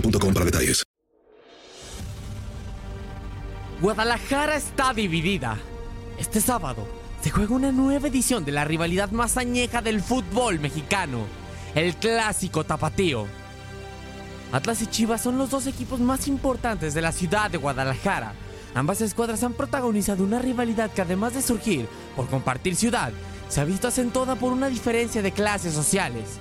para detalles. Guadalajara está dividida. Este sábado se juega una nueva edición de la rivalidad más añeja del fútbol mexicano, el clásico tapatío. Atlas y Chivas son los dos equipos más importantes de la ciudad de Guadalajara. Ambas escuadras han protagonizado una rivalidad que además de surgir por compartir ciudad, se ha visto acentuada por una diferencia de clases sociales.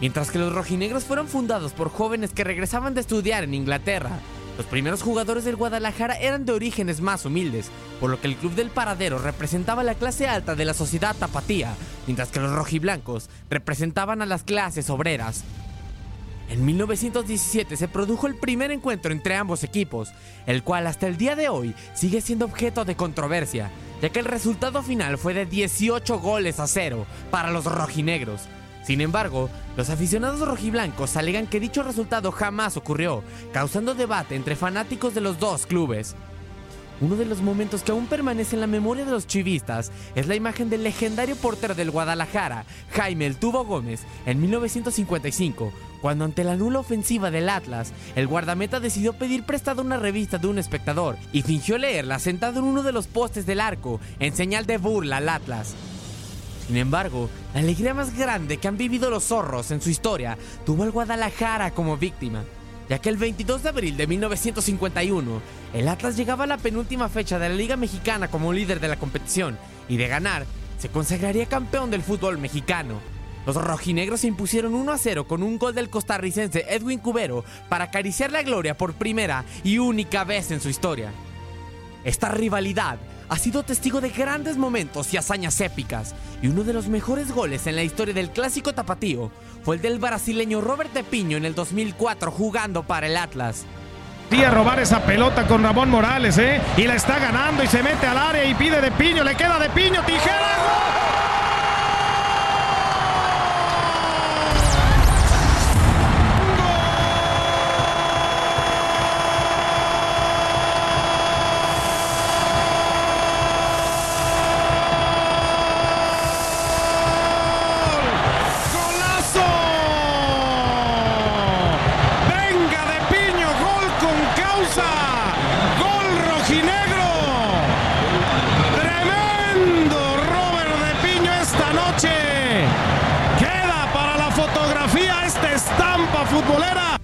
Mientras que los rojinegros fueron fundados por jóvenes que regresaban de estudiar en Inglaterra, los primeros jugadores del Guadalajara eran de orígenes más humildes, por lo que el club del paradero representaba la clase alta de la sociedad tapatía, mientras que los rojiblancos representaban a las clases obreras. En 1917 se produjo el primer encuentro entre ambos equipos, el cual hasta el día de hoy sigue siendo objeto de controversia, ya que el resultado final fue de 18 goles a cero para los rojinegros. Sin embargo, los aficionados rojiblancos alegan que dicho resultado jamás ocurrió, causando debate entre fanáticos de los dos clubes. Uno de los momentos que aún permanece en la memoria de los chivistas es la imagen del legendario portero del Guadalajara, Jaime El Tubo Gómez, en 1955, cuando ante la nula ofensiva del Atlas, el guardameta decidió pedir prestada una revista de un espectador y fingió leerla sentado en uno de los postes del arco, en señal de burla al Atlas. Sin embargo, la alegría más grande que han vivido los zorros en su historia tuvo al Guadalajara como víctima, ya que el 22 de abril de 1951, el Atlas llegaba a la penúltima fecha de la Liga Mexicana como líder de la competición y de ganar, se consagraría campeón del fútbol mexicano. Los rojinegros se impusieron 1 a 0 con un gol del costarricense Edwin Cubero para acariciar la gloria por primera y única vez en su historia. Esta rivalidad ha sido testigo de grandes momentos y hazañas épicas, y uno de los mejores goles en la historia del clásico tapatío fue el del brasileño Robert de Piño en el 2004 jugando para el Atlas. A robar esa pelota con Ramón Morales, ¿eh? Y la está ganando y se mete al área y pide de Piño, le queda de Piño, tijera. ¡Golazo! Noche! ¡Queda para la fotografía esta estampa futbolera!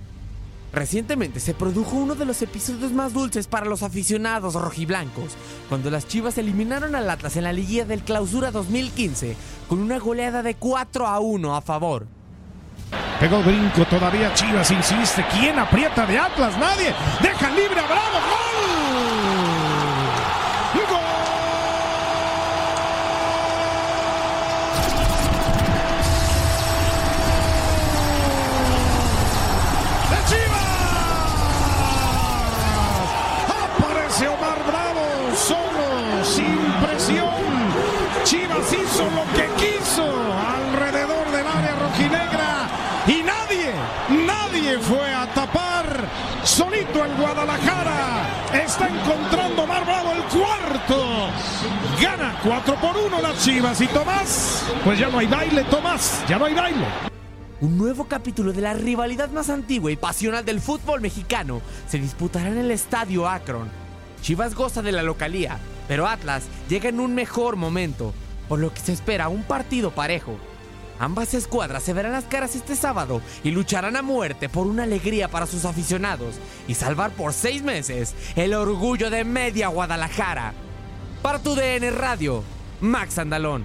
Recientemente se produjo uno de los episodios más dulces para los aficionados rojiblancos, cuando las Chivas eliminaron al Atlas en la liguilla del Clausura 2015 con una goleada de 4 a 1 a favor. Pegó brinco, todavía Chivas insiste. ¿Quién aprieta de Atlas? Nadie. Deja libre a Bravo. ¡Gol! Hizo lo que quiso alrededor del área rojinegra y nadie, nadie fue a tapar. Solito el Guadalajara está encontrando Omar Bravo el cuarto. Gana 4 por 1 las Chivas y Tomás, pues ya no hay baile, Tomás, ya no hay baile. Un nuevo capítulo de la rivalidad más antigua y pasional del fútbol mexicano se disputará en el Estadio Akron. Chivas goza de la localía, pero Atlas llega en un mejor momento, por lo que se espera un partido parejo. Ambas escuadras se verán las caras este sábado y lucharán a muerte por una alegría para sus aficionados y salvar por seis meses el orgullo de media Guadalajara. Para tu DN Radio, Max Andalón.